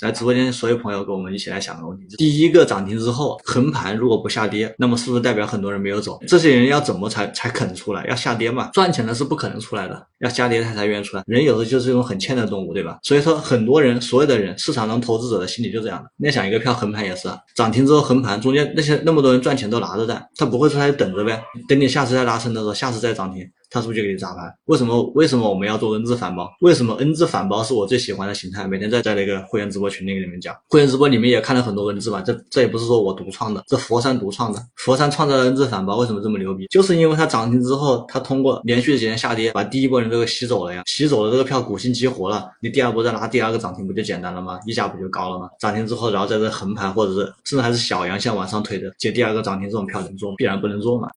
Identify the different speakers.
Speaker 1: 来直播间所有朋友跟我们一起来想个问题：第一个涨停之后横盘如果不下跌，那么是不是代表很多人没有走？这些人要怎么才才肯出来？要下跌嘛？赚钱的是不可能出来的，要下跌他才愿意出来。人有的就是一种很欠的动物，对吧？所以说很多人，所有的人，市场上投资者的心理就这样的。你想一个票横盘也是涨停之后横盘，中间那些那么多人赚钱都拿着的，他不会说他就等着呗，等你下次再拉升的时候，下次再涨停。他是不是就给你砸盘？为什么？为什么我们要做 N 字反包？为什么 N 字反包是我最喜欢的形态？每天在在那个会员直播群里给你们讲，会员直播里面也看了很多 N 字吧？这这也不是说我独创的，这佛山独创的。佛山创造的 N 字反包为什么这么牛逼？就是因为它涨停之后，它通过连续几天下跌，把第一波人都给吸走了呀，吸走了这个票，股性激活了，你第二波再拿第二个涨停不就简单了吗？溢价不就高了吗？涨停之后，然后在这横盘或者是甚至还是小阳线往上推的，接第二个涨停这种票能做？必然不能做嘛。